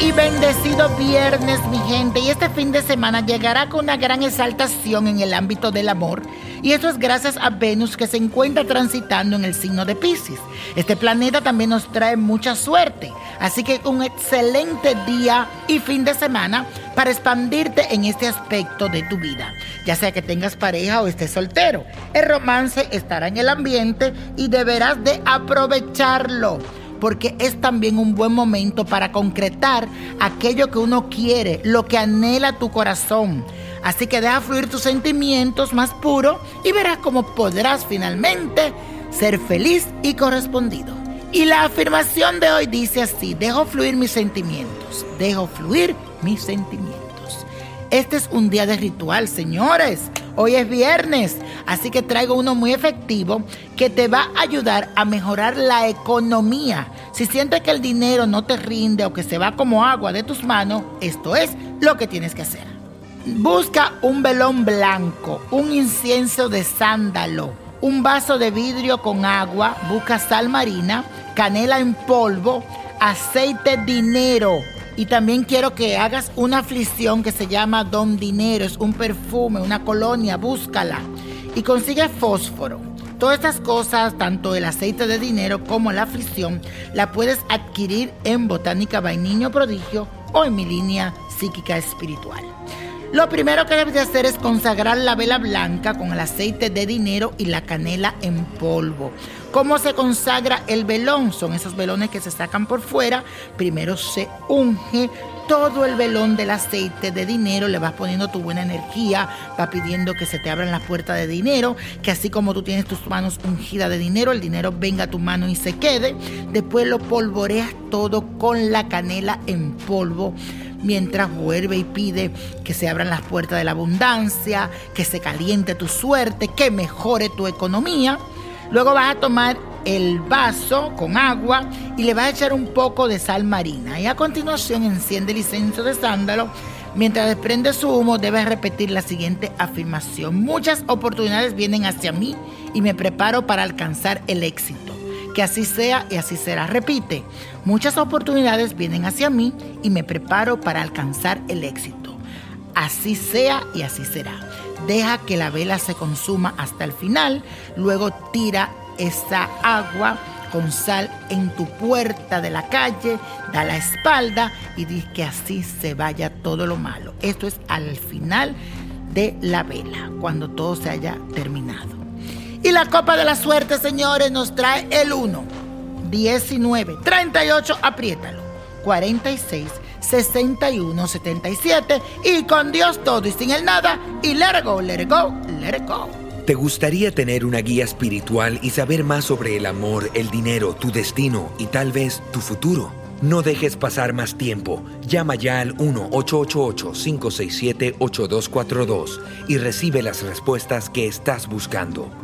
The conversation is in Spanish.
y bendecido viernes, mi gente. Y este fin de semana llegará con una gran exaltación en el ámbito del amor. Y eso es gracias a Venus que se encuentra transitando en el signo de Pisces. Este planeta también nos trae mucha suerte. Así que un excelente día y fin de semana para expandirte en este aspecto de tu vida. Ya sea que tengas pareja o estés soltero. El romance estará en el ambiente y deberás de aprovecharlo porque es también un buen momento para concretar aquello que uno quiere, lo que anhela tu corazón. Así que deja fluir tus sentimientos más puros y verás cómo podrás finalmente ser feliz y correspondido. Y la afirmación de hoy dice así, dejo fluir mis sentimientos, dejo fluir mis sentimientos. Este es un día de ritual, señores. Hoy es viernes, así que traigo uno muy efectivo que te va a ayudar a mejorar la economía. Si sientes que el dinero no te rinde o que se va como agua de tus manos, esto es lo que tienes que hacer. Busca un velón blanco, un incienso de sándalo, un vaso de vidrio con agua, busca sal marina, canela en polvo, aceite dinero y también quiero que hagas una aflicción que se llama Don Dinero. Es un perfume, una colonia, búscala. Y consigue fósforo. Todas estas cosas, tanto el aceite de dinero como la aflicción, la puedes adquirir en Botánica Vainiño Prodigio o en mi línea psíquica espiritual. Lo primero que debes de hacer es consagrar la vela blanca con el aceite de dinero y la canela en polvo. ¿Cómo se consagra el velón? Son esos velones que se sacan por fuera. Primero se unge todo el velón del aceite de dinero, le vas poniendo tu buena energía, va pidiendo que se te abran las puertas de dinero, que así como tú tienes tus manos ungidas de dinero, el dinero venga a tu mano y se quede. Después lo polvoreas todo con la canela en polvo mientras vuelve y pide que se abran las puertas de la abundancia, que se caliente tu suerte, que mejore tu economía. Luego vas a tomar el vaso con agua y le vas a echar un poco de sal marina. Y a continuación enciende el incenso de sándalo. Mientras desprende su humo, debes repetir la siguiente afirmación. Muchas oportunidades vienen hacia mí y me preparo para alcanzar el éxito. Que así sea y así será. Repite, muchas oportunidades vienen hacia mí y me preparo para alcanzar el éxito. Así sea y así será. Deja que la vela se consuma hasta el final, luego tira esa agua con sal en tu puerta de la calle, da la espalda y di que así se vaya todo lo malo. Esto es al final de la vela, cuando todo se haya terminado. Y la copa de la suerte, señores, nos trae el 1, 19, 38, apriétalo, 46, 61, 77 y con Dios todo y sin el nada y let it go, let it go, let it go. ¿Te gustaría tener una guía espiritual y saber más sobre el amor, el dinero, tu destino y tal vez tu futuro? No dejes pasar más tiempo. Llama ya al 1-888-567-8242 y recibe las respuestas que estás buscando.